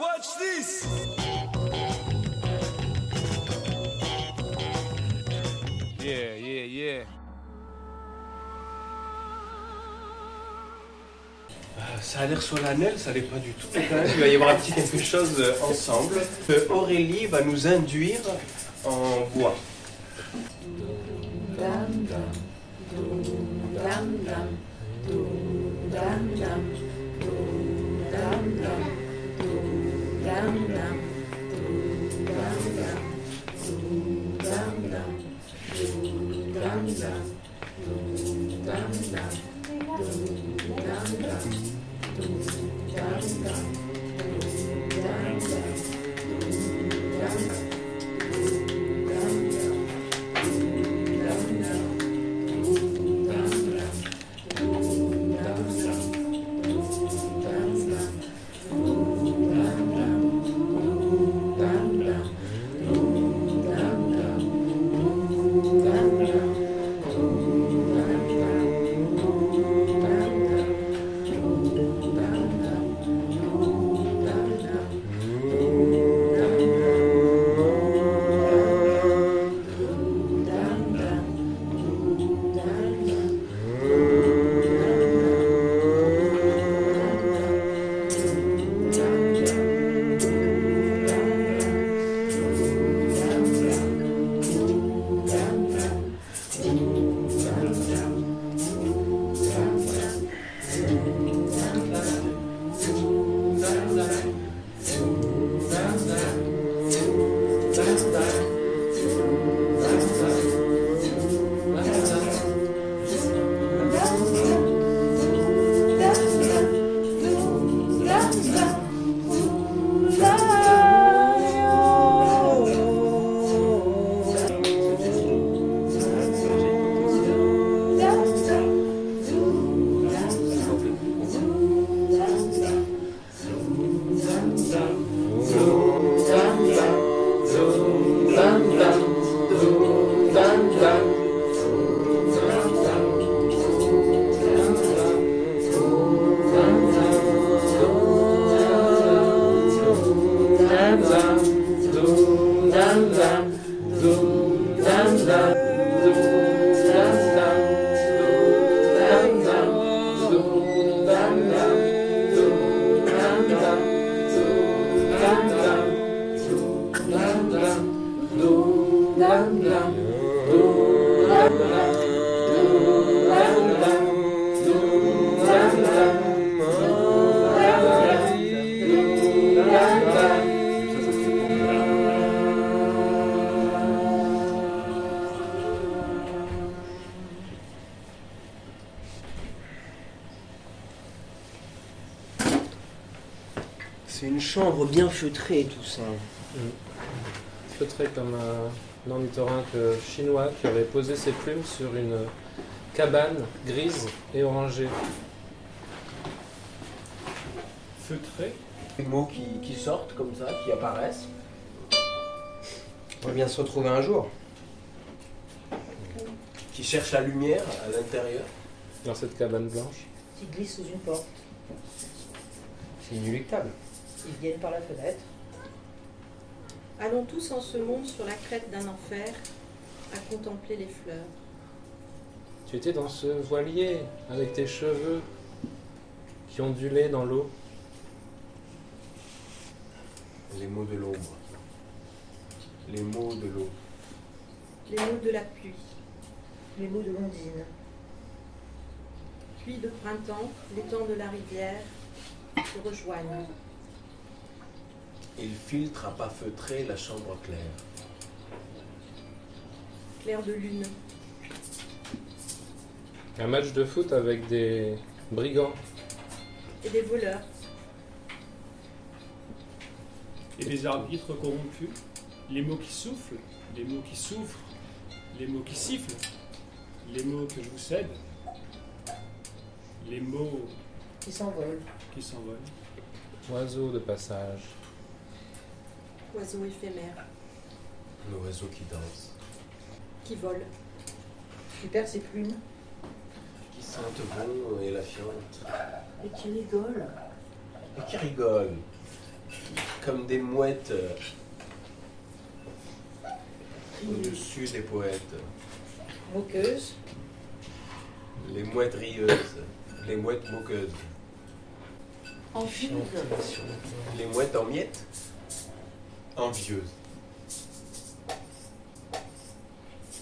Watch this. Yeah, yeah, yeah. Ça a l'air solennel, ça l'est pas du tout. Mais quand même, il va y avoir un petit quelque chose euh, ensemble. Euh, Aurélie va nous induire en bois. đang đam đang đam đam đùm zam zam, zoom zam zam, zoom zam zam, zoom zam zam, zoom zam zam, zoom zam zam, zoom zam zam, zoom zam zam. C'est une chambre bien feutrée, tout ça. Feutré comme un ornithorynque chinois qui avait posé ses plumes sur une cabane grise et orangée. Feutré Des mots qui, qui sortent comme ça, qui apparaissent. On va bien se retrouver un jour. Qui cherche la lumière à l'intérieur. Dans cette cabane blanche. qui glissent sous une porte. C'est inéluctable. Ils viennent par la fenêtre. Allons tous en ce monde sur la crête d'un enfer à contempler les fleurs. Tu étais dans ce voilier avec tes cheveux qui ondulaient dans l'eau. Les mots de l'ombre. Les mots de l'eau. Les mots de la pluie, Les mots de Londine. puis de printemps, les temps de la rivière se rejoignent. Il filtre à pas feutré la chambre claire. Clair de lune, Un match de foot avec des brigands. et des voleurs, Et les arbitres corrompus, les mots qui soufflent, les mots qui souffrent, les mots qui sifflent, les mots que je vous cède, les mots Qui s'envolent. qui s'envolent. Oiseaux de passage. Oiseaux éphémères, L'oiseau qui danse. qui volent, Qui perd ses plumes. Qui sente bon et la fiente. Et qui rigole. Et qui rigole. comme des mouettes au-dessus des poètes. Moqueuse. Les mouettes rieuses, les mouettes moqueuses, Envieuse. les mouettes en miettes,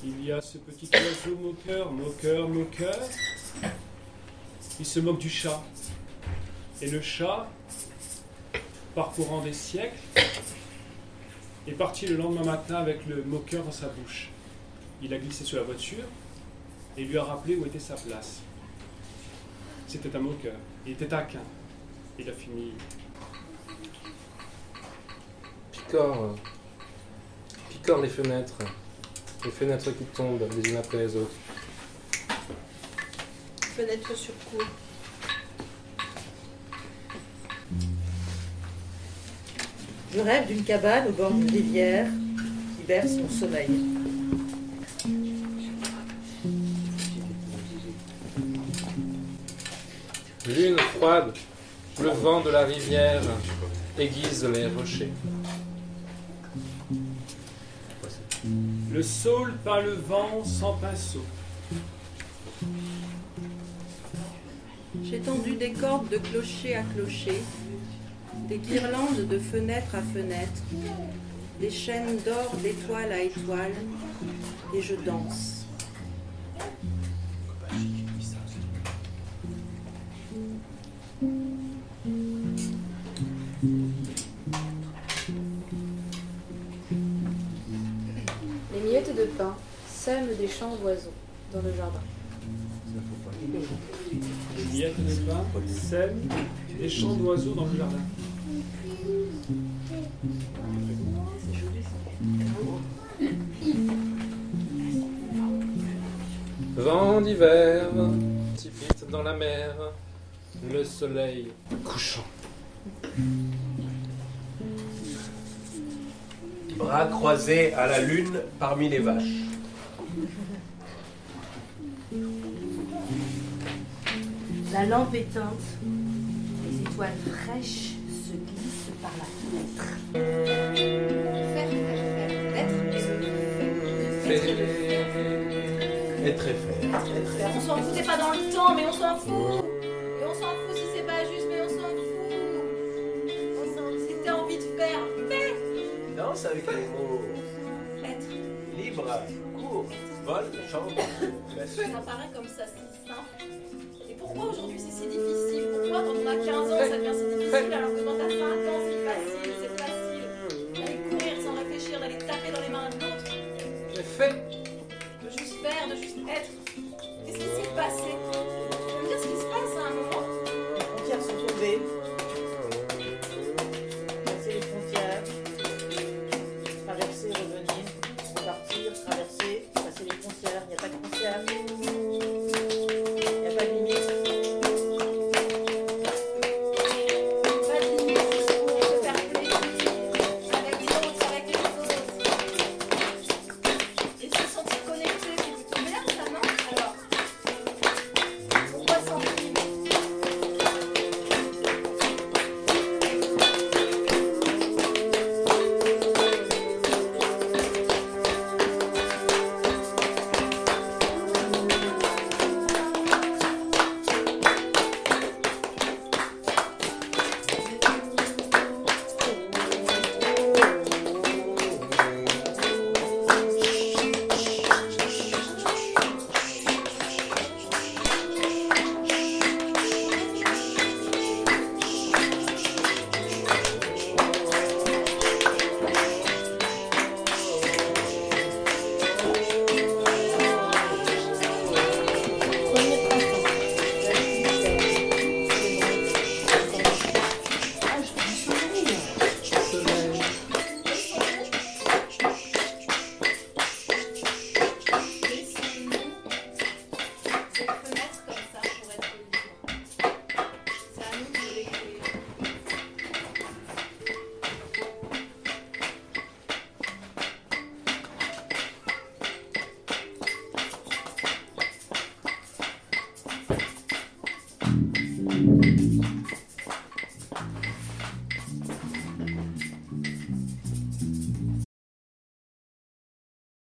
Il y a ce petit oiseau moqueur, moqueur, moqueur. Il se moque du chat. Et le chat, parcourant des siècles, est parti le lendemain matin avec le moqueur dans sa bouche. Il a glissé sur la voiture et lui a rappelé où était sa place. C'était un moqueur. Il était taquin. Il a fini. Picore. euh, Picore les fenêtres. Les fenêtres qui tombent les unes après les autres. Fenêtre sur cour. Je rêve d'une cabane au bord d'une rivière qui berce mon sommeil. Lune froide, le vent de la rivière aiguise les rochers. Le saule peint le vent sans pinceau. J'ai tendu des cordes de clocher à clocher, des guirlandes de fenêtre à fenêtre, des chaînes d'or d'étoile à étoile, et je danse. Des champs d'oiseaux dans le jardin. Les miettes de pain sèment des chants d'oiseaux dans le jardin. Vent d'hiver, précipite dans la mer, le soleil couchant. Bras croisés à la lune parmi les vaches. La lampe éteinte, les étoiles fraîches se glissent par la fenêtre. Faire, faire, être et le Et très fait. faire. On s'en fout, c'est pas dans le temps, mais on s'en fout. Et on s'en fout si c'est pas juste, mais on s'en fout. On s'en. Si t'as envie de faire, fais. Danse avec les mots. Être. Libre, court, vole, chante. Ça paraît comme ça si simple pourquoi aujourd'hui c'est si difficile Pourquoi quand on a 15 ans ça devient si difficile alors que quand t'as 5 ans c'est facile, c'est facile d'aller courir sans réfléchir, d'aller taper dans les mains de l'autre. fait. De juste faire, de juste être. Qu'est-ce qui s'est passé?